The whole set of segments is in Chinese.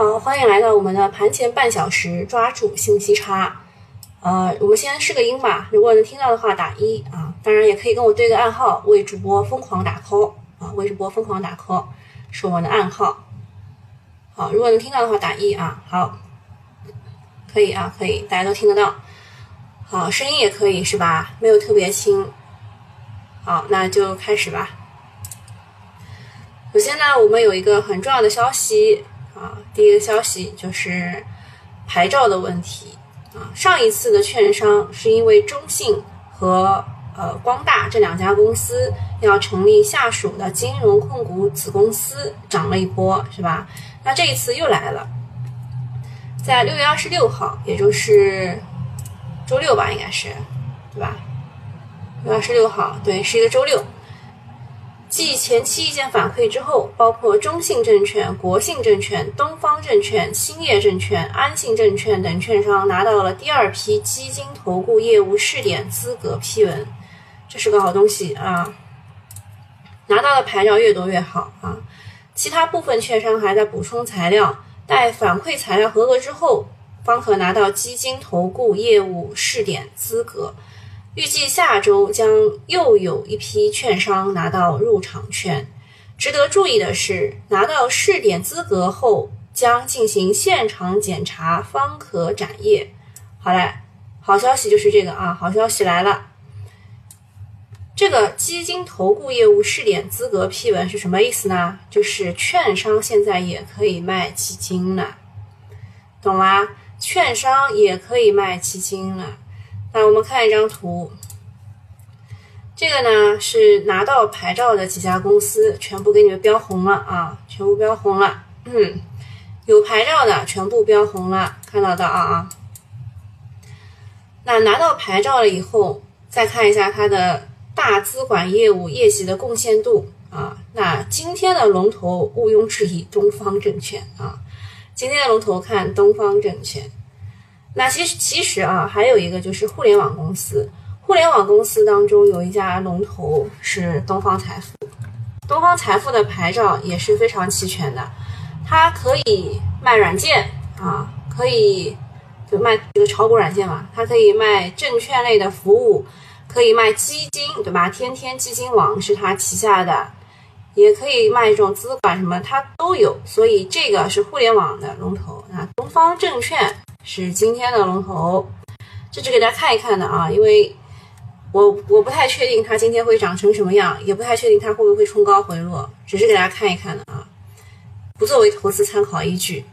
好，欢迎来到我们的盘前半小时，抓住信息差。呃，我们先试个音吧，如果能听到的话打一啊，当然也可以跟我对个暗号，为主播疯狂打 call 啊，为主播疯狂打 call 是我们的暗号。好，如果能听到的话打一啊，好，可以啊，可以，大家都听得到。好，声音也可以是吧？没有特别轻。好，那就开始吧。首先呢，我们有一个很重要的消息啊，第一个消息就是牌照的问题啊。上一次的券商是因为中信和呃光大这两家公司要成立下属的金融控股子公司，涨了一波，是吧？那这一次又来了，在六月二十六号，也就是周六吧，应该是，对吧？六月二十六号，对，是一个周六。继前期意见反馈之后，包括中信证券、国信证券、东方证券、兴业证券、安信证券等券商拿到了第二批基金投顾业务试点资格批文，这是个好东西啊！拿到的牌照越多越好啊！其他部分券商还在补充材料，待反馈材料合格之后，方可拿到基金投顾业务试点资格。预计下周将又有一批券商拿到入场券。值得注意的是，拿到试点资格后将进行现场检查，方可展业。好嘞，好消息就是这个啊，好消息来了。这个基金投顾业务试点资格批文是什么意思呢？就是券商现在也可以卖基金了，懂吗？券商也可以卖基金了。来，我们看一张图。这个呢是拿到牌照的几家公司，全部给你们标红了啊，全部标红了。嗯，有牌照的全部标红了，看到的啊啊。那拿到牌照了以后，再看一下它的大资管业务业绩的贡献度啊。那今天的龙头毋庸置疑，东方证券啊。今天的龙头看东方证券。那其实其实啊，还有一个就是互联网公司。互联网公司当中有一家龙头是东方财富，东方财富的牌照也是非常齐全的。它可以卖软件啊，可以就卖这个炒股软件嘛。它可以卖证券类的服务，可以卖基金，对吧？天天基金网是它旗下的，也可以卖这种资管什么，它都有。所以这个是互联网的龙头啊，东方证券。是今天的龙头，这是给大家看一看的啊，因为我我不太确定它今天会长成什么样，也不太确定它会不会冲高回落，只是给大家看一看的啊，不作为投资参考依据。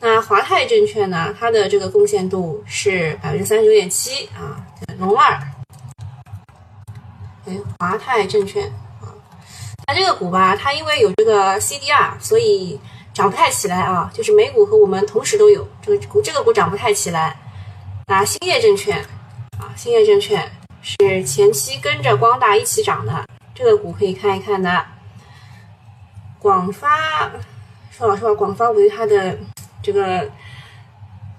那华泰证券呢，它的这个贡献度是百分之三十九点七啊，龙二，哎，华泰证券啊，它这个股吧，它因为有这个 CDR，所以。涨不太起来啊，就是美股和我们同时都有这个股，这个股涨不太起来。那兴业证券啊，兴业证券是前期跟着光大一起涨的，这个股可以看一看的。广发，说老实话，广发我对它的这个，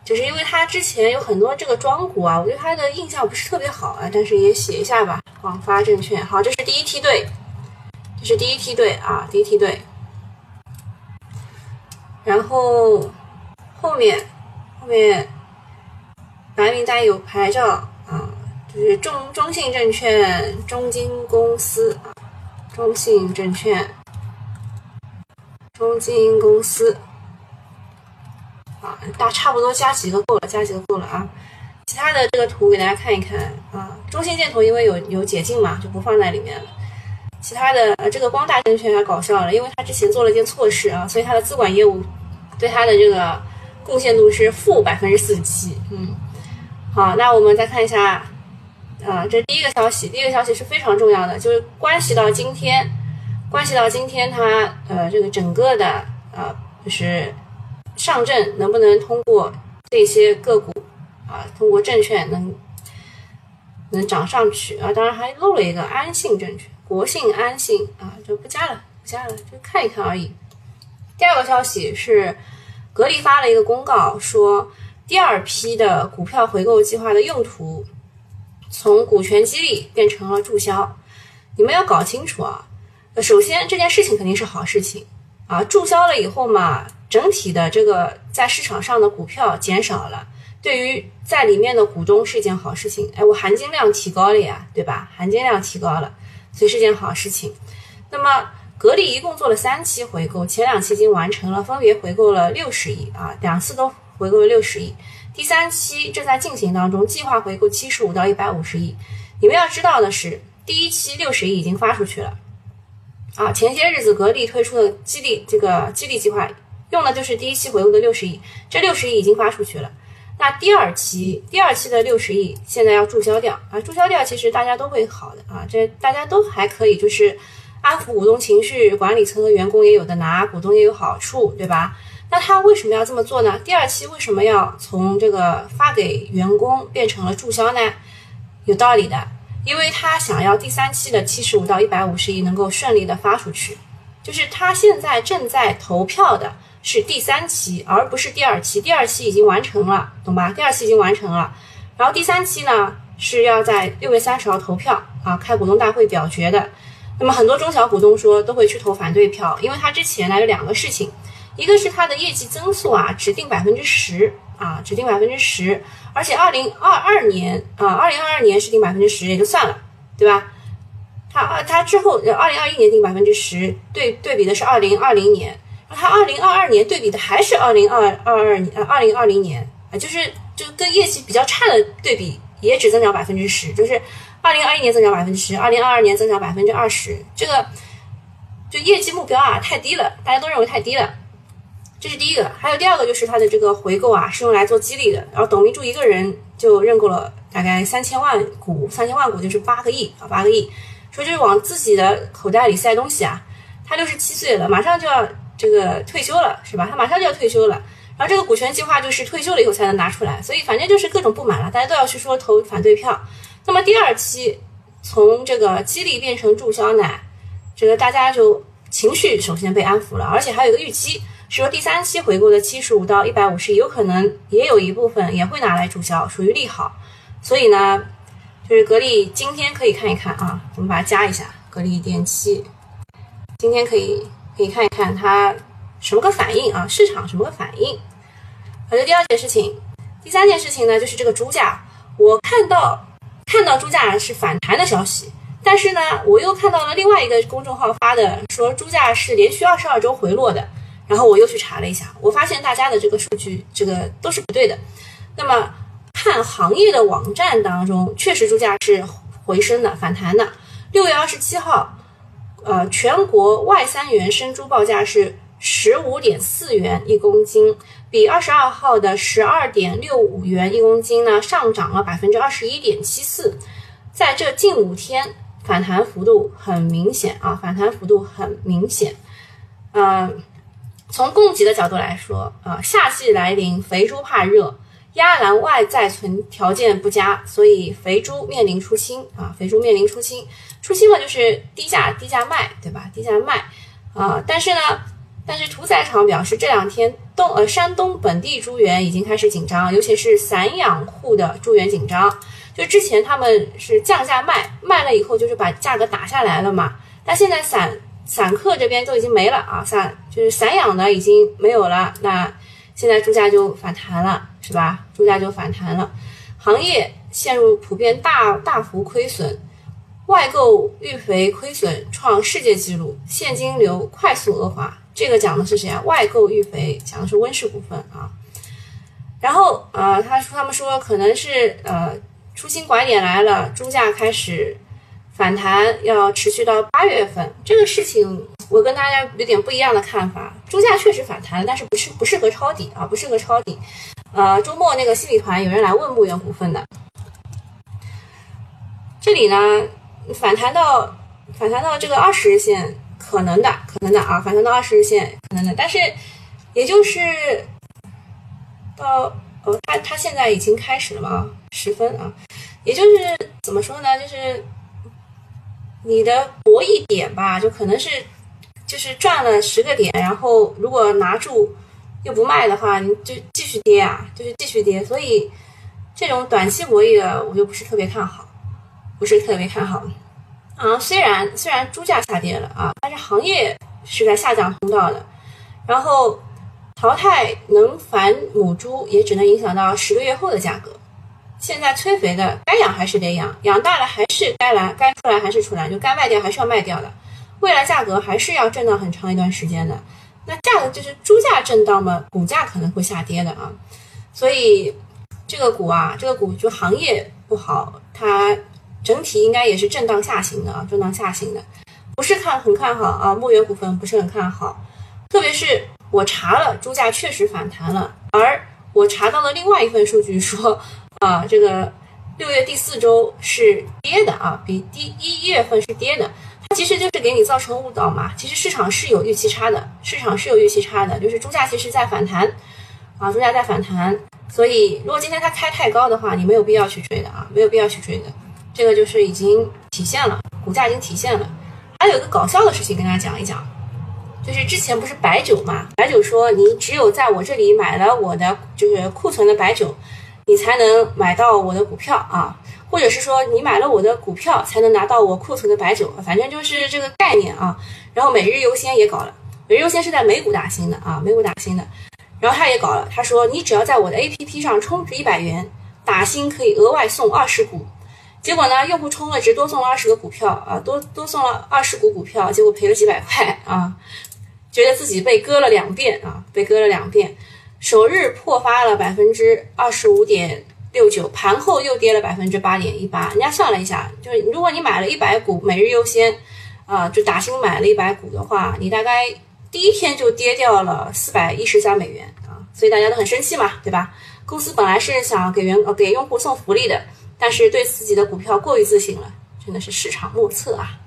就是因为它之前有很多这个庄股啊，我对它的印象不是特别好啊，但是也写一下吧。广发证券，好，这是第一梯队，这是第一梯队啊，第一梯队。然后后面后面白名单有牌照啊，就是中中信证券、中金公司啊，中信证券、中金公司啊，大差不多加几个够了，加几个够了啊。其他的这个图给大家看一看啊，中信建投因为有有解禁嘛，就不放在里面了。其他的呃，这个光大证券还搞笑了，因为他之前做了一件错事啊，所以他的资管业务对他的这个贡献度是负百分之四十七。嗯，好，那我们再看一下，啊，这第一个消息，第一个消息是非常重要的，就是关系到今天，关系到今天它呃这个整个的呃就是上证能不能通过这些个股啊，通过证券能能涨上去啊？当然还漏了一个安信证券。国信、安信啊，就不加了，不加了，就看一看而已。第二个消息是，格力发了一个公告，说第二批的股票回购计划的用途从股权激励变成了注销。你们要搞清楚啊！首先这件事情肯定是好事情啊，注销了以后嘛，整体的这个在市场上的股票减少了，对于在里面的股东是一件好事情。哎，我含金量提高了呀，对吧？含金量提高了，所以是件好事情。那么格力一共做了三期回购，前两期已经完成了，分别回购了六十亿啊，两次都回购了六十亿。第三期正在进行当中，计划回购七十五到一百五十亿。你们要知道的是，第一期六十亿已经发出去了啊。前些日子格力推出的激励这个激励计划，用的就是第一期回购的六十亿，这六十亿已经发出去了。那第二期第二期的六十亿现在要注销掉啊，注销掉其实大家都会好的啊，这大家都还可以，就是安抚股东情绪，管理层和员工也有的拿，股东也有好处，对吧？那他为什么要这么做呢？第二期为什么要从这个发给员工变成了注销呢？有道理的，因为他想要第三期的七十五到一百五十亿能够顺利的发出去，就是他现在正在投票的是第三期，而不是第二期。第二期已经完成了，懂吧？第二期已经完成了，然后第三期呢是要在六月三十号投票啊，开股东大会表决的。那么很多中小股东说都会去投反对票，因为他之前呢有两个事情。一个是他的业绩增速啊，只定百分之十啊，只定百分之十，而且二零二二年啊，二零二二年是定百分之十也就算了，对吧？他二他之后二零二一年定百分之十，对对比的是二零二零年，它二零二二年对比的还是二零二二二呃二零二零年啊，就是就跟业绩比较差的对比也只增长百分之十，就是二零二一年增长百分之十，二零二二年增长百分之二十，这个就业绩目标啊太低了，大家都认为太低了。这是第一个，还有第二个就是它的这个回购啊，是用来做激励的。然后董明珠一个人就认购了大概三千万股，三千万股就是八个亿啊，八个亿，说就是往自己的口袋里塞东西啊。他六十七岁了，马上就要这个退休了，是吧？他马上就要退休了。然后这个股权计划就是退休了以后才能拿出来，所以反正就是各种不满了，大家都要去说投反对票。那么第二期从这个激励变成注销呢，这个大家就情绪首先被安抚了，而且还有一个预期。是说第三期回购的七十五到一百五十亿，有可能也有一部分也会拿来注销，属于利好。所以呢，就是格力今天可以看一看啊，我们把它加一下，格力电器，今天可以可以看一看它什么个反应啊，市场什么个反应。好的，第二件事情，第三件事情呢，就是这个猪价，我看到看到猪价是反弹的消息，但是呢，我又看到了另外一个公众号发的，说猪价是连续二十二周回落的。然后我又去查了一下，我发现大家的这个数据，这个都是不对的。那么看行业的网站当中，确实猪价是回升的、反弹的。六月二十七号，呃，全国外三元生猪报价是十五点四元一公斤，比二十二号的十二点六五元一公斤呢上涨了百分之二十一点七四。在这近五天，反弹幅度很明显啊，反弹幅度很明显，嗯。从供给的角度来说，啊，夏季来临，肥猪怕热，压栏外在存条件不佳，所以肥猪面临出清啊，肥猪面临出清，出清了就是低价低价卖，对吧？低价卖啊，但是呢，但是屠宰场表示这两天东呃山东本地猪源已经开始紧张，尤其是散养户的猪源紧张，就之前他们是降价卖，卖了以后就是把价格打下来了嘛，但现在散。散客这边都已经没了啊，散就是散养的已经没有了，那现在猪价就反弹了，是吧？猪价就反弹了，行业陷入普遍大大幅亏损，外购育肥亏损创世界纪录，现金流快速恶化。这个讲的是谁啊？外购育肥讲的是温氏股份啊。然后呃，他说他们说可能是呃出新拐点来了，猪价开始。反弹要持续到八月份，这个事情我跟大家有点不一样的看法。猪价确实反弹了，但是不适不适合抄底啊，不适合抄底。呃，周末那个新理团有人来问牧原股份的，这里呢反弹到反弹到这个二十日线可能的，可能的啊，反弹到二十日线可能的，但是也就是到哦，它它现在已经开始了嘛，十分啊，也就是怎么说呢，就是。你的博弈点吧，就可能是，就是赚了十个点，然后如果拿住又不卖的话，你就继续跌啊，就是继续跌。所以这种短期博弈的，我就不是特别看好，不是特别看好。啊，虽然虽然猪价下跌了啊，但是行业是在下降通道的。然后淘汰能繁母猪，也只能影响到十个月后的价格。现在催肥的该养还是得养，养大了还是该来，该出来还是出来，就该卖掉还是要卖掉的。未来价格还是要震荡很长一段时间的。那价格就是猪价震荡嘛，股价可能会下跌的啊。所以这个股啊，这个股就行业不好，它整体应该也是震荡下行的啊，震荡下行的，不是看很看好啊。牧原股份不是很看好，特别是我查了，猪价确实反弹了，而我查到了另外一份数据说。啊，这个六月第四周是跌的啊，比第一月份是跌的，它其实就是给你造成误导嘛。其实市场是有预期差的，市场是有预期差的，就是猪价其实在反弹啊，猪价在反弹。所以如果今天它开太高的话，你没有必要去追的啊，没有必要去追的。这个就是已经体现了，股价已经体现了。还有一个搞笑的事情跟大家讲一讲，就是之前不是白酒嘛，白酒说你只有在我这里买了我的就是库存的白酒。你才能买到我的股票啊，或者是说你买了我的股票才能拿到我库存的白酒，反正就是这个概念啊。然后每日优先也搞了，每日优先是在美股打新的啊，美股打新的。然后他也搞了，他说你只要在我的 APP 上充值一百元，打新可以额外送二十股。结果呢，用户充了值多送了二十个股票啊，多多送了二十股股票，结果赔了几百块啊，觉得自己被割了两遍啊，被割了两遍。首日破发了百分之二十五点六九，盘后又跌了百分之八点一八。人家算了一下，就是如果你买了一百股每日优先，啊，就打新买了一百股的话，你大概第一天就跌掉了四百一十三美元啊！所以大家都很生气嘛，对吧？公司本来是想给员呃给用户送福利的，但是对自己的股票过于自信了，真的是市场莫测啊！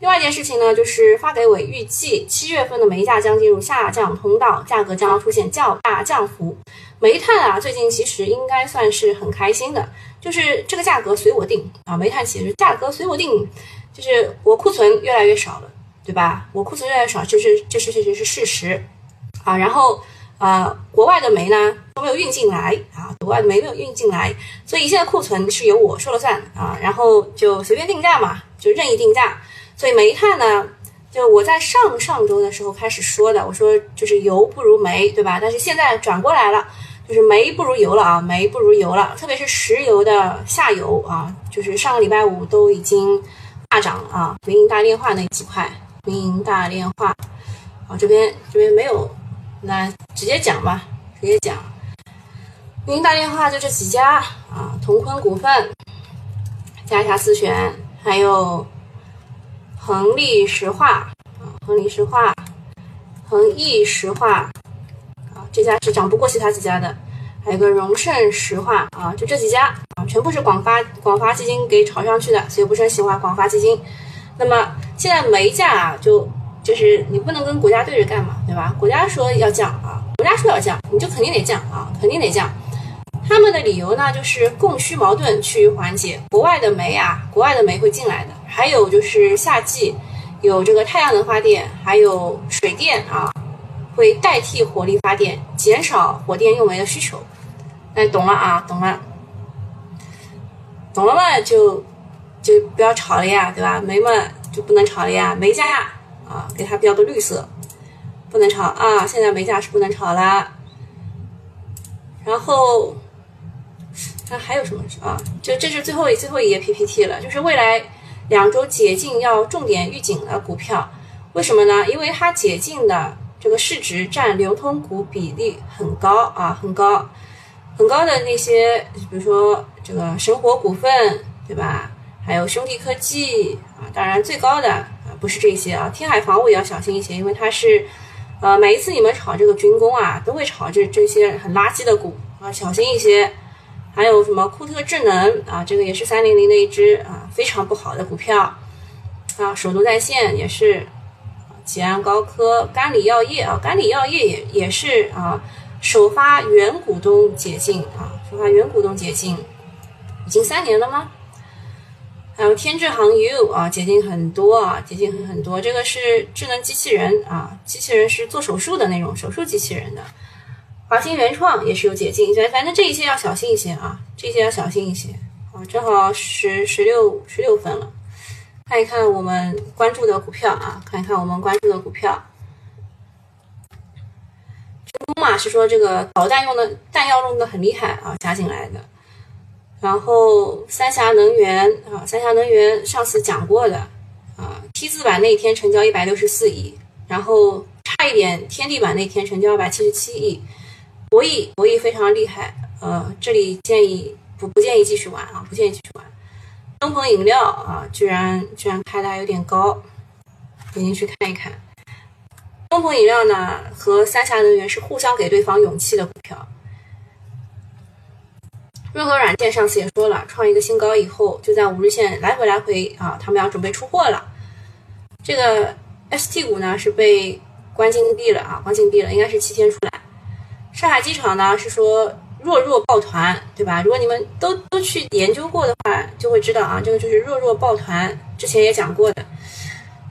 另外一件事情呢，就是发改委预计七月份的煤价将进入下降通道，价格将出现较大降幅。煤炭啊，最近其实应该算是很开心的，就是这个价格随我定啊。煤炭企业价格随我定，就是我库存越来越少了，对吧？我库存越来越少，这是这是确实是事实啊。然后呃，国外的煤呢都没有运进来啊，国外的煤没有运进来，所以现在库存是由我说了算啊。然后就随便定价嘛，就任意定价。所以煤炭呢，就我在上上周的时候开始说的，我说就是油不如煤，对吧？但是现在转过来了，就是煤不如油了啊，煤不如油了。特别是石油的下游啊，就是上个礼拜五都已经大涨啊。民营大炼化那几块，民营大炼化，啊这边这边没有，那直接讲吧，直接讲。民营大炼化就这几家啊，同坤股份、嘉霞自选，还有。恒力石化啊，恒力石化，恒益石化啊，这家是涨不过其他几家的。还有个荣盛石化啊，就这几家啊，全部是广发广发基金给炒上去的，所以不是很喜欢广发基金。那么现在煤价啊，就就是你不能跟国家对着干嘛，对吧？国家说要降啊，国家说要降，你就肯定得降啊，肯定得降。他们的理由呢，就是供需矛盾趋于缓解，国外的煤啊，国外的煤会进来的。还有就是夏季有这个太阳能发电，还有水电啊，会代替火力发电，减少火电用煤的需求。那懂了啊？懂了，懂了嘛？就就不要炒了呀，对吧？煤嘛就不能炒了呀，煤价呀啊，给它标个绿色，不能炒啊。现在煤价是不能炒了。然后看还有什么啊？就这是最后最后一页 PPT 了，就是未来。两周解禁要重点预警的股票，为什么呢？因为它解禁的这个市值占流通股比例很高啊，很高，很高的那些，比如说这个神火股份，对吧？还有兄弟科技啊，当然最高的啊不是这些啊，天海防务也要小心一些，因为它是，呃，每一次你们炒这个军工啊，都会炒这这些很垃圾的股啊，小心一些。还有什么库特智能啊？这个也是三零零的一只啊，非常不好的股票啊。首都在线也是，吉安高科、甘李药业啊，甘李药业也也是啊，首发原股东解禁啊，首发原股东解禁，已经三年了吗？还有天智航 U 啊，解禁很多啊，解禁很很多。这个是智能机器人啊，机器人是做手术的那种手术机器人的。华星原创也是有解禁，反反正这一些要小心一些啊，这些要小心一些啊。正好十十六十六分了，看一看我们关注的股票啊，看一看我们关注的股票。空嘛，是说这个导弹用的弹药用的很厉害啊，加进来的。然后三峡能源啊，三峡能源上次讲过的啊，T 字板那天成交一百六十四亿，然后差一点天地板那天成交二百七十七亿，博弈博弈非常厉害，呃，这里建议不不建议继续玩啊，不建议继续玩。东鹏饮料啊，居然居然开的还有点高，点进去看一看。东鹏饮料呢和三峡能源是互相给对方勇气的股票。润和软件上次也说了，创一个新高以后，就在五日线来回来回啊，他们要准备出货了。这个 ST 股呢是被关禁闭了啊，关禁闭了，应该是七天出来。上海机场呢是说弱弱抱团，对吧？如果你们都都去研究过的话，就会知道啊，这个就是弱弱抱团，之前也讲过的。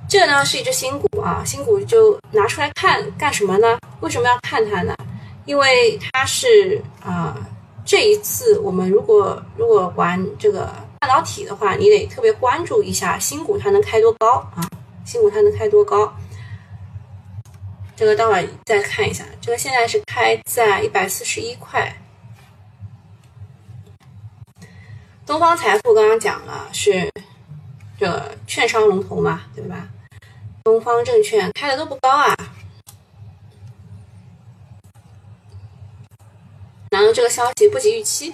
这呢是一只新股啊，新股就拿出来看干什么呢？为什么要看它呢？因为它是啊。这一次我们如果如果玩这个半导体的话，你得特别关注一下新股它能开多高啊？新股它能开多高？这个待会再看一下。这个现在是开在一百四十一块。东方财富刚刚讲了是这券商龙头嘛，对吧？东方证券开的都不高啊。然后这个消息不及预期。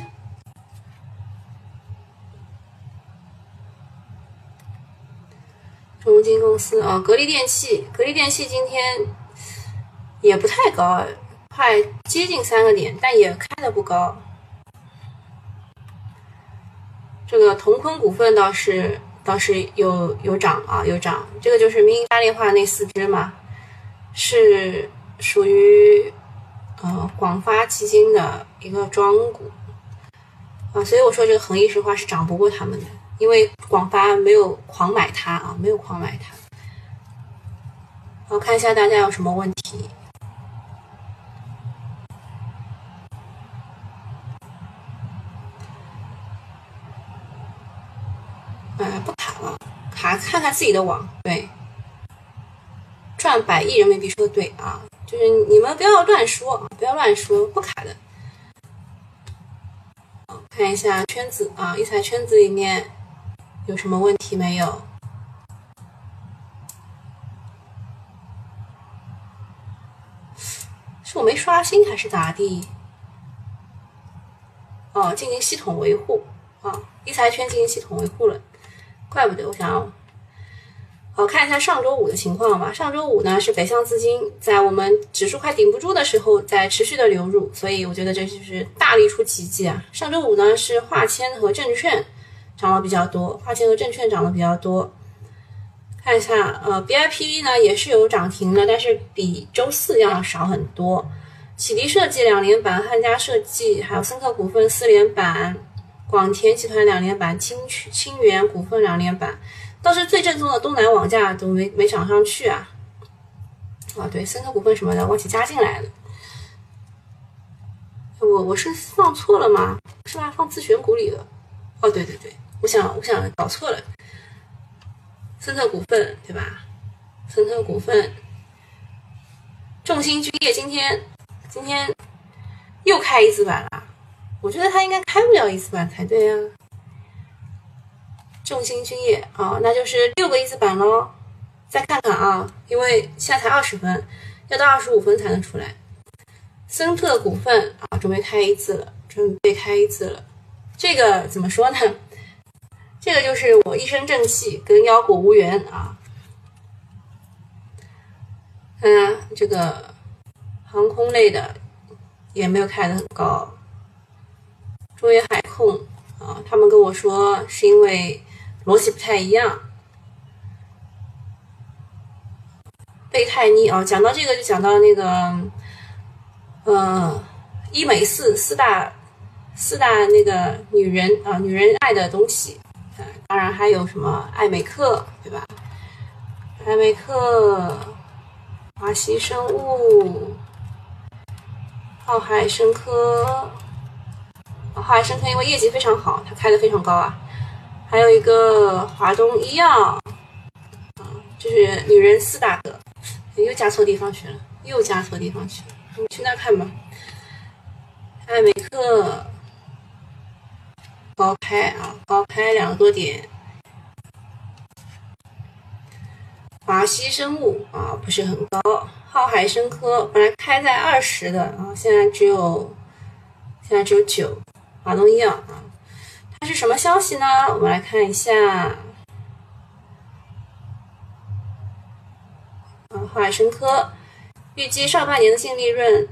中金公司啊，格力电器，格力电器今天也不太高，快接近三个点，但也开的不高。这个同坤股份倒是倒是有有涨啊，有涨。这个就是民营大炼化那四只嘛，是属于。呃，广发基金的一个庄股啊，所以我说这个恒益石化是涨不过他们的，因为广发没有狂买它啊，没有狂买它。我看一下大家有什么问题。哎，不卡了，卡看看自己的网，对，赚百亿人民币说的对啊。就是你们不要乱说啊，不要乱说，不卡的。看一下圈子啊，一财圈子里面有什么问题没有？是我没刷新还是咋地？哦，进行系统维护啊，一财圈进行系统维护了，怪不得我想要。好看一下上周五的情况吧。上周五呢是北向资金在我们指数快顶不住的时候在持续的流入，所以我觉得这就是大力出奇迹啊。上周五呢是化纤和证券涨了比较多，化纤和证券涨得比较多。看一下，呃，BIPV 呢也是有涨停的，但是比周四要少很多。启迪设计两连板，汉家设计还有森特股份四连板，广田集团两连板，清清源股份两连板。倒是最正宗的东南网价都没没涨上去啊！啊，对，森科股份什么的忘记加进来了。我我是放错了吗？是吧？放自选股里了。哦，对对对，我想我想搞错了。森特股份对吧？森特股份，众星君业今天今天又开一字板了，我觉得他应该开不了一字板才对啊。众星君业啊，那就是六个一字板喽。再看看啊，因为现在才二十分，要到二十五分才能出来。森特股份啊，准备开一字了，准备开一字了。这个怎么说呢？这个就是我一身正气，跟妖股无缘啊。看嗯，这个航空类的也没有开的很高。因为海控啊，他们跟我说是因为。逻辑不太一样。贝泰妮啊，讲到这个就讲到那个，呃，医美四四大四大那个女人啊，女人爱的东西，当然还有什么爱美克，对吧？爱美克、华西生物、浩海生科，浩海生科因为业绩非常好，它开的非常高啊。还有一个华东医药，啊，就是女人四大哥，又加错地方去了，又加错地方去了。你去那看吧。艾美克高开啊，高开两个多点。华西生物啊，不是很高。浩海生科本来开在二十的啊，现在只有现在只有九。华东医药啊，它是什么消息呢？我们来看一下。啊，海生科预计上半年的净利润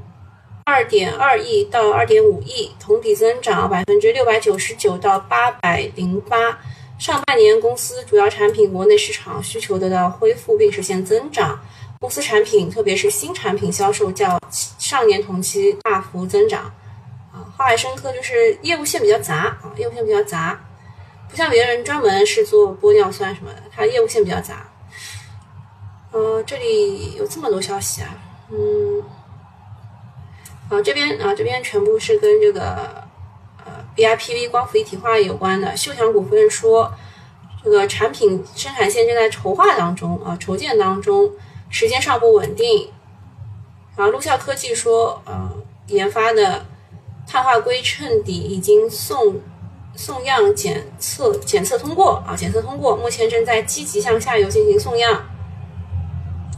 二点二亿到二点五亿，同比增长百分之六百九十九到八百零八。上半年公司主要产品国内市场需求得到恢复并实现增长，公司产品特别是新产品销售较上年同期大幅增长。啊，华海生科就是业务线比较杂啊，业务线比较杂，不像别人专门是做玻尿酸什么的，它业务线比较杂。呃，这里有这么多消息啊，嗯，啊这边啊这边全部是跟这个呃。BIPV 光伏一体化有关的，秀强股份说，这个产品生产线正在筹划当中啊，筹建当中，时间尚不稳定。然后陆笑科技说，呃，研发的碳化硅衬底已经送送样检测，检测通过啊，检测通过，目前正在积极向下游进行送样。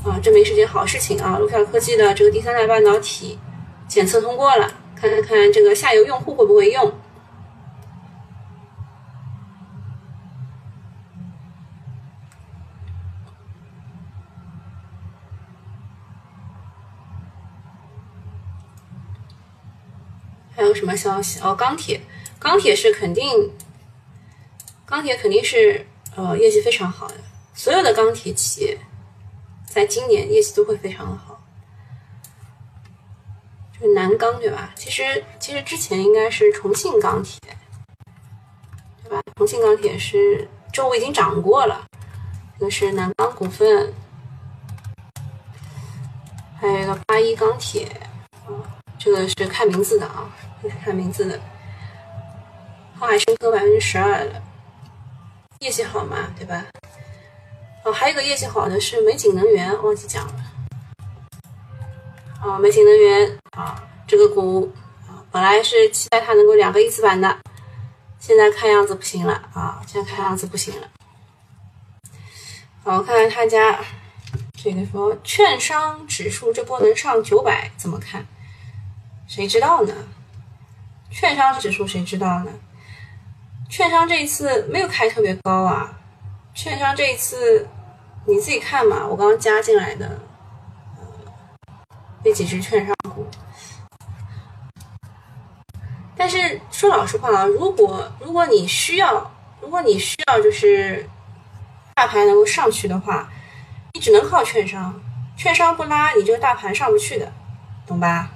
啊，这没是件好事情啊，陆笑科技的这个第三代半导体检测通过了，看看这个下游用户会不会用。什么消息？哦，钢铁，钢铁是肯定，钢铁肯定是呃业绩非常好的。所有的钢铁企业在今年业绩都会非常的好。就是南钢对吧？其实其实之前应该是重庆钢铁，对吧？重庆钢铁是周五已经涨过了。这个是南钢股份，还有一个八一钢铁，这个是看名字的啊。看名字的，浩海生科百分之十二了，业绩好嘛，对吧？哦，还有个业绩好的是美景能源，忘记讲了。啊，美景能源啊，这个股啊，本来是期待它能够两个一字板的，现在看样子不行了啊，现在看样子不行了。好，看看他家这个说券商指数这波能上九百，怎么看？谁知道呢？券商指数谁知道呢？券商这一次没有开特别高啊。券商这一次你自己看嘛，我刚刚加进来的那几只券商股。但是说老实话啊，如果如果你需要，如果你需要就是大盘能够上去的话，你只能靠券商，券商不拉，你这个大盘上不去的，懂吧？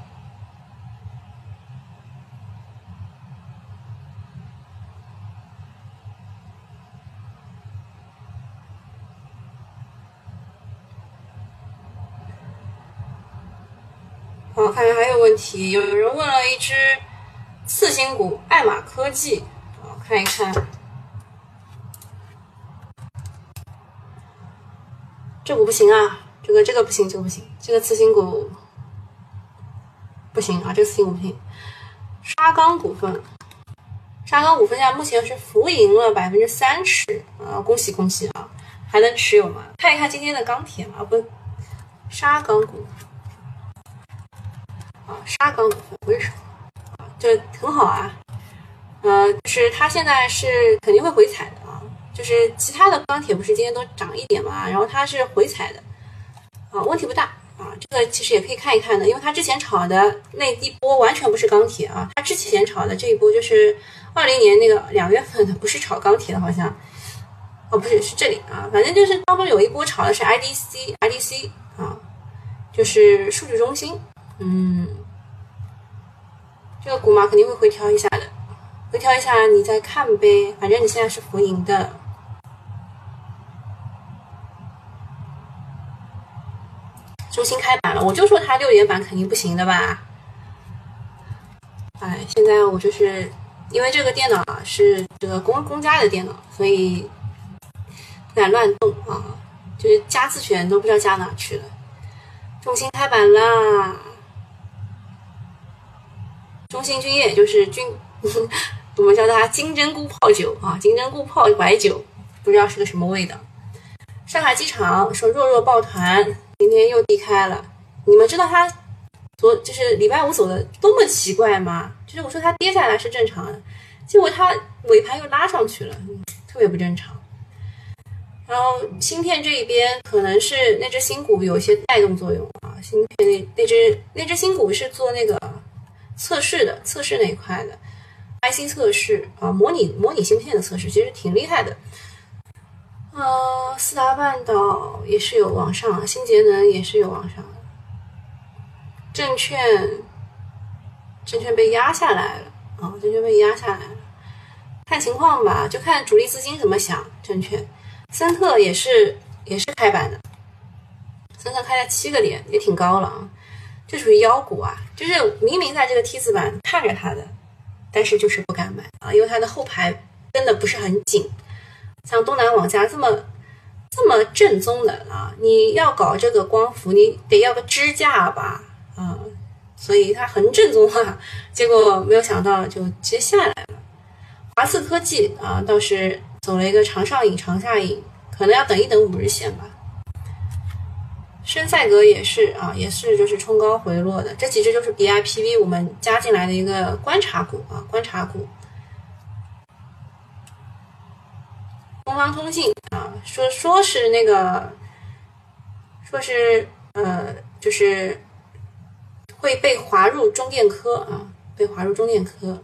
我看还有问题，有人问了一只次新股爱玛科技，我看一看，这股不行啊，这个这个不行，这个不行，这个次新股不行啊，这个次新股不行。沙钢股份，沙钢股份现在目前是浮盈了百分之三十啊，恭喜恭喜啊，还能持有吗？看一看今天的钢铁嘛，不，沙钢股。啊，沙钢股份为什么？就很好啊，呃，就是它现在是肯定会回踩的啊，就是其他的钢铁不是今天都涨一点嘛，然后它是回踩的，啊，问题不大啊，这个其实也可以看一看的，因为它之前炒的那一波完全不是钢铁啊，它之前炒的这一波就是二零年那个两月份的，不是炒钢铁的，好像，哦，不是，是这里啊，反正就是当中有一波炒的是 IDC，IDC 啊，就是数据中心。嗯，这个股嘛肯定会回调一下的，回调一下你再看呗，反正你现在是浮盈的。中心开板了，我就说它六点板肯定不行的吧？哎，现在我就是因为这个电脑啊是这个公公家的电脑，所以不敢乱动啊，就是加自选都不知道加哪去了。中心开板啦！中信君业就是君，我们叫它金针菇泡酒啊，金针菇泡白酒，不知道是个什么味道。上海机场说弱弱抱团，今天又低开了。你们知道它昨就是礼拜五走的多么奇怪吗？就是我说它跌下来是正常的，结果它尾盘又拉上去了，特别不正常。然后芯片这一边可能是那只新股有一些带动作用啊，芯片那那只那只新股是做那个测试的，测试那一块的。IC 测试啊，模拟模拟芯片的测试，其实挺厉害的。呃，四大半岛也是有往上，新节能也是有往上，证券证券被压下来了啊，证券被压下来了，看情况吧，就看主力资金怎么想。证券，森特也是也是开板的，森特开了七个点，也挺高了啊，这属于妖股啊，就是明明在这个 T 字板看着它的，但是就是不敢买啊，因为它的后排跟的不是很紧。像东南网家这么这么正宗的啊，你要搞这个光伏，你得要个支架吧，啊，所以它很正宗啊。结果没有想到就接下来了。华四科技啊，倒是走了一个长上影、长下影，可能要等一等五日线吧。深赛格也是啊，也是就是冲高回落的，这几只就是 BIPV 我们加进来的一个观察股啊，观察股。东方通信啊，说说是那个，说是呃，就是会被划入中电科啊，被划入中电科，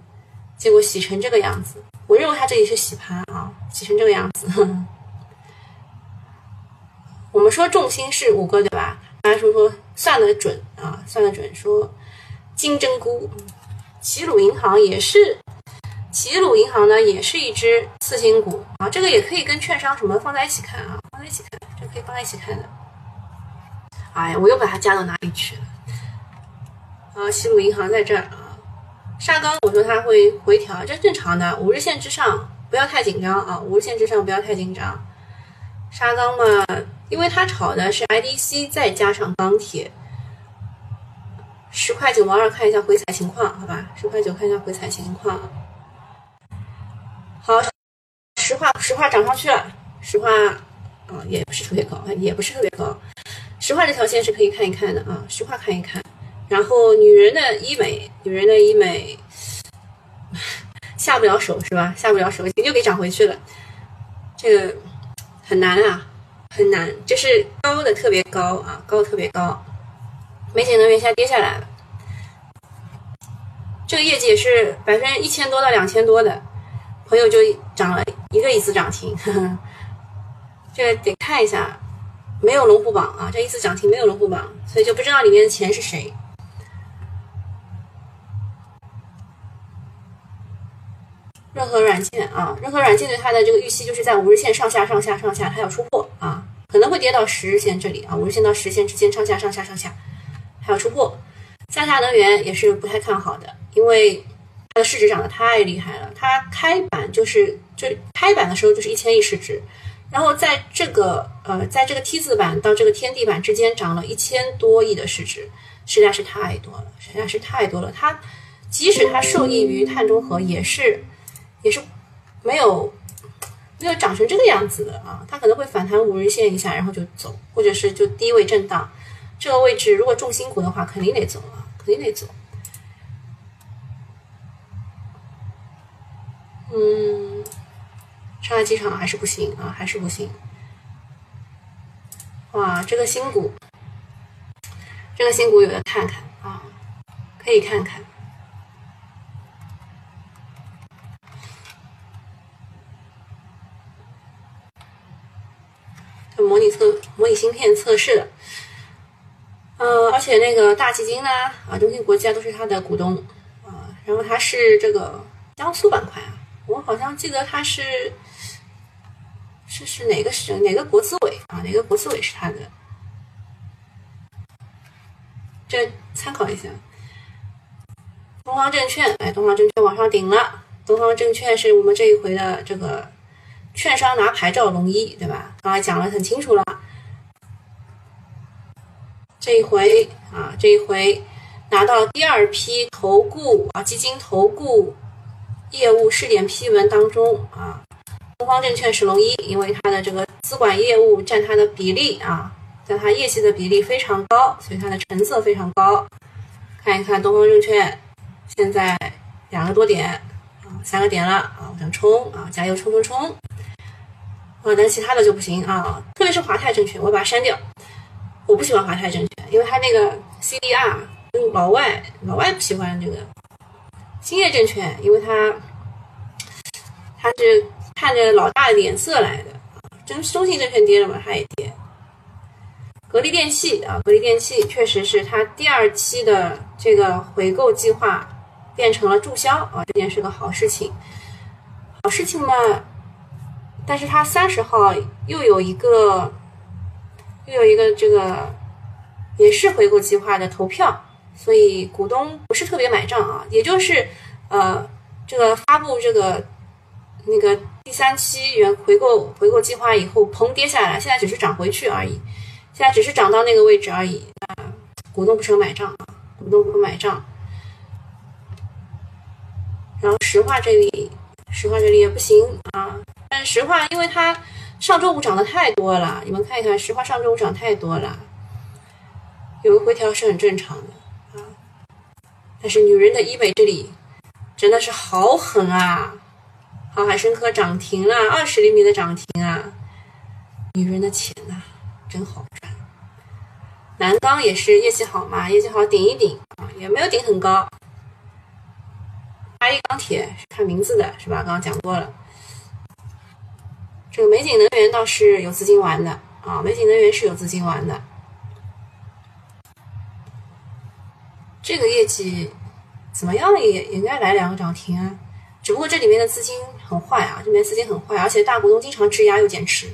结果洗成这个样子。我认为它这里是洗盘啊，洗成这个样子。我们说重心是五个对吧？大家说说算得准啊，算得准。说金针菇，齐鲁银行也是。齐鲁银行呢，也是一只次新股啊，这个也可以跟券商什么放在一起看啊，放在一起看，这可以放在一起看的。哎，我又把它加到哪里去了？啊，齐鲁银行在这儿啊，沙钢，我说它会回调，这正常的，五日线之上不要太紧张啊，五日线之上不要太紧张。沙钢嘛，因为它炒的是 IDC 再加上钢铁，十块九毛二，看一下回踩情况，好吧，十块九看一下回踩情况。好，石化石化涨上去了，石化啊也不是特别高，也不是特别高。石化这条线是可以看一看的啊，石化看一看。然后女人的医美，女人的医美下不了手是吧？下不了手，又给涨回去了。这个很难啊，很难，就是高的特别高啊，高的特别高。美锦能源下跌下来了，这个业绩也是百分之一千多到两千多的。朋友就涨了一个一次涨停，呵 呵这个得看一下，没有龙虎榜啊，这一次涨停没有龙虎榜，所以就不知道里面的钱是谁。任何软件啊，任何软件对它的这个预期就是在五日线上下上下上下，它要出货啊，可能会跌到十日线这里啊，五日线到十线之间上下上下上下，还要出货。三峡能源也是不太看好的，因为。它的市值涨得太厉害了，它开板就是就开板的时候就是一千亿市值，然后在这个呃在这个 T 字板到这个天地板之间涨了一千多亿的市值，实在是太多了，实在是太多了。它即使它受益于碳中和，也是也是没有没有涨成这个样子的啊，它可能会反弹五日线一下，然后就走，或者是就低位震荡，这个位置如果重心股的话，肯定得走啊，肯定得走。嗯，上海机场还是不行啊，还是不行。哇，这个新股，这个新股有的看看啊，可以看看。模拟测模拟芯片测试的，呃，而且那个大基金呢，啊，中芯国际啊，都是他的股东啊，然后他是这个江苏板块啊。我好像记得他是是是哪个省哪个国资委啊？哪个国资委是他的？这参考一下。东方证券，哎，东方证券往上顶了。东方证券是我们这一回的这个券商拿牌照龙一，对吧？刚才讲的很清楚了。这一回啊，这一回拿到第二批投顾啊基金投顾业务试点批文当中啊，东方证券是龙一，因为它的这个资管业务占它的比例啊，占它业绩的比例非常高，所以它的成色非常高。看一看东方证券，现在两个多点啊，三个点了啊，往上冲啊，加油冲冲冲！啊，但其他的就不行啊，特别是华泰证券，我把它删掉。我不喜欢华泰证券，因为它那个 CDR 老外老外不喜欢这个。兴业证券，因为它它是看着老大的脸色来的。中中信证券跌了嘛，它也跌。格力电器啊，格力电器确实是它第二期的这个回购计划变成了注销啊，这件是个好事情。好事情嘛，但是它三十号又有一个。又有一个这个也是回购计划的投票，所以股东不是特别买账啊。也就是呃，这个发布这个那个第三期原回购回购计划以后，砰跌下来，现在只是涨回去而已，现在只是涨到那个位置而已啊。股东不是很买账啊，股东不买账。然后石化这里，石化这里也不行啊。但石化因为它。上周五涨的太多了，你们看一看，石化上周五涨太多了，有个回调是很正常的啊。但是女人的医美这里真的是好狠啊！航海生科涨停了，二十厘米的涨停啊！女人的钱呐，真好赚。南钢也是业绩好嘛，业绩好顶一顶啊，也没有顶很高。八一钢铁是看名字的是吧？刚刚讲过了。这个美景能源倒是有资金玩的啊，美景能源是有资金玩的。这个业绩怎么样也应该来两个涨停啊，只不过这里面的资金很坏啊，这里面资金很坏，而且大股东经常质押又减持。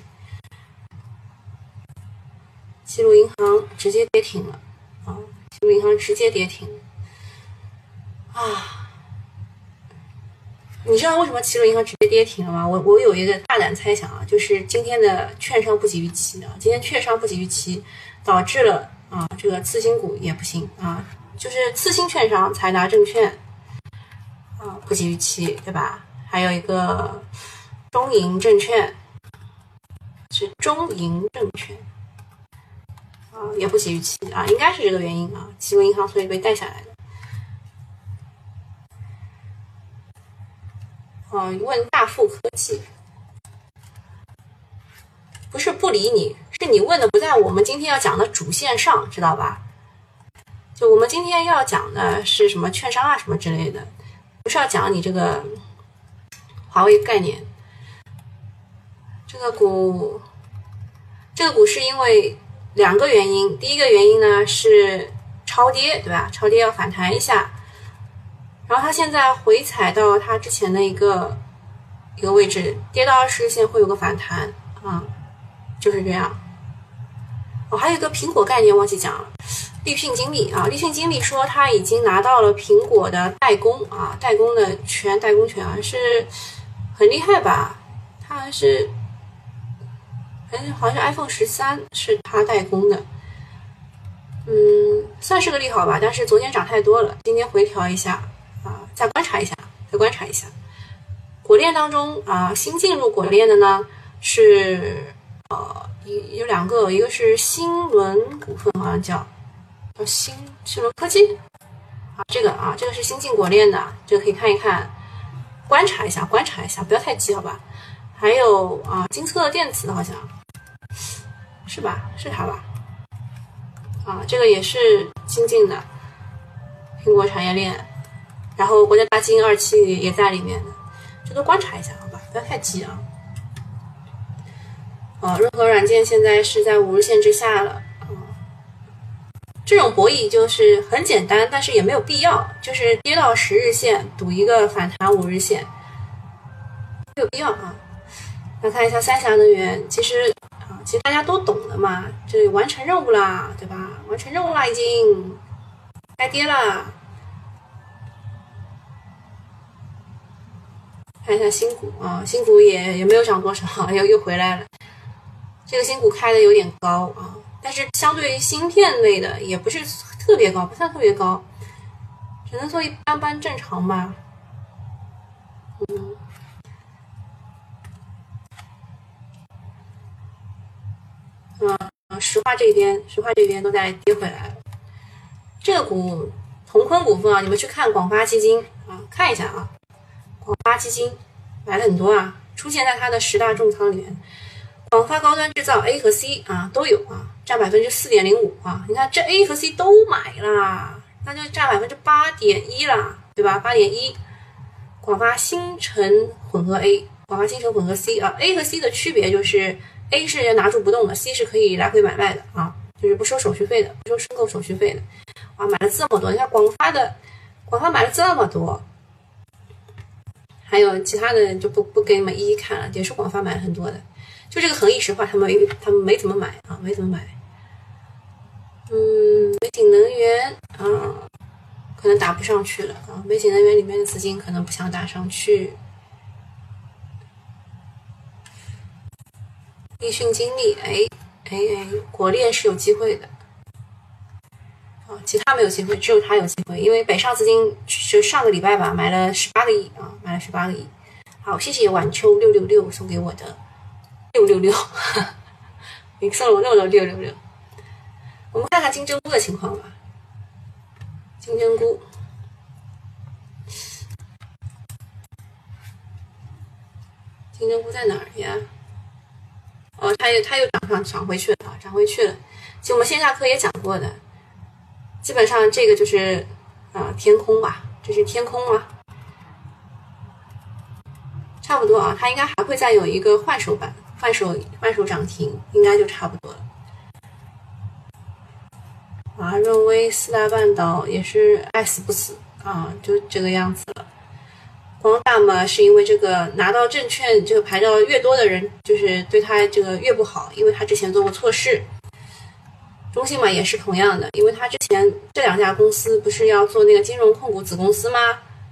齐鲁银行直接跌停了啊，齐鲁银行直接跌停啊。你知道为什么齐鲁银行直接跌停了吗？我我有一个大胆猜想啊，就是今天的券商不及预期啊，今天券商不及预期，导致了啊这个次新股也不行啊，就是次新券商财达证券啊不及预期，对吧？还有一个中银证券是中银证券啊也不及预期啊，应该是这个原因啊，齐鲁银行所以被带下来的。啊，问大富科技，不是不理你，是你问的不在我们今天要讲的主线上，知道吧？就我们今天要讲的是什么券商啊，什么之类的，不是要讲你这个华为概念。这个股，这个股是因为两个原因，第一个原因呢是超跌，对吧？超跌要反弹一下。然后它现在回踩到它之前的一个一个位置，跌到二十日线会有个反弹啊，就是这样。哦，还有一个苹果概念忘记讲了，立讯精密啊，立讯精密说他已经拿到了苹果的代工啊，代工的权，代工权啊，是很厉害吧？他还是，哎好像 iPhone 十三是他代工的，嗯，算是个利好吧。但是昨天涨太多了，今天回调一下。啊，再观察一下，再观察一下，果链当中啊，新进入果链的呢是呃，有有两个，一个是新轮股份，好像叫叫新新轮科技啊，这个啊，这个是新进果链的，这个可以看一看，观察一下，观察一下，不要太急，好吧？还有啊，金策电子好像是吧？是它吧？啊，这个也是新进的苹果产业链。然后国家大基因二期也在里面的，这都观察一下，好吧，不要太急啊。啊，润和软件现在是在五日线之下了，啊，这种博弈就是很简单，但是也没有必要，就是跌到十日线赌一个反弹五日线，没有必要啊。来看一下三峡能源，其实啊，其实大家都懂的嘛，这完成任务啦，对吧？完成任务啦，已经该跌了。看一下新股啊，新股也也没有涨多少，又又回来了。这个新股开的有点高啊，但是相对于芯片类的也不是特别高，不算特别高。只能说一般般正常吧。嗯。石化这边，石化这边都在跌回来。这个股同坤股份啊，你们去看广发基金啊，看一下啊，广发基金买了很多啊，出现在它的十大重仓里面。广发高端制造 A 和 C 啊都有啊，占百分之四点零五啊。你看这 A 和 C 都买了，那就占百分之八点一了，对吧？八点一。广发新城混合 A，广发新城混合 C 啊，A 和 C 的区别就是。A 是拿住不动的，C 是可以来回买卖的啊，就是不收手续费的，不收申购手续费的。啊，买了这么多，你看广发的，广发买了这么多，还有其他的就不不给你们一一看了，也是广发买很多的。就这个恒逸石化，他们他们没怎么买啊，没怎么买。嗯，美景能源啊，可能打不上去了啊，美景能源里面的资金可能不想打上去。立讯精密，哎哎哎，国炼是有机会的，其他没有机会，只有他有机会，因为北上资金就上个礼拜吧，买了十八个亿啊，买了十八个亿。好，谢谢晚秋六六六送给我的六六六，你送了我那么多六六六。我们看看金针菇的情况吧，金针菇，金针菇在哪儿呀？哦，它又它又涨上涨回去了啊，涨回去了。其实我们线下课也讲过的，基本上这个就是啊天空吧，这是天空吗？差不多啊，它应该还会再有一个换手板，换手换手涨停，应该就差不多了。华润威四大半岛也是爱死不死啊，就这个样子了。光大嘛，是因为这个拿到证券这个牌照越多的人，就是对他这个越不好，因为他之前做过错事。中信嘛也是同样的，因为他之前这两家公司不是要做那个金融控股子公司吗？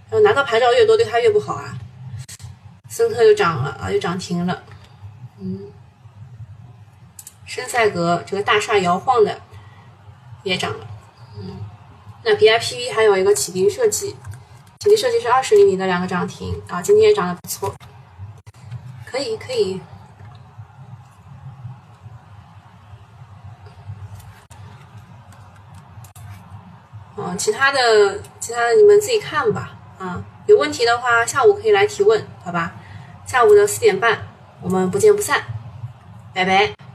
然后拿到牌照越多，对他越不好啊。森特又涨了啊，又涨停了。嗯，深赛格这个大厦摇晃的也涨了。嗯，那 BIPV 还有一个启迪设计。启迪设计是二十厘米的两个涨停啊，今天也涨得不错，可以可以。嗯，其他的其他的你们自己看吧啊，有问题的话下午可以来提问，好吧？下午的四点半我们不见不散，拜拜。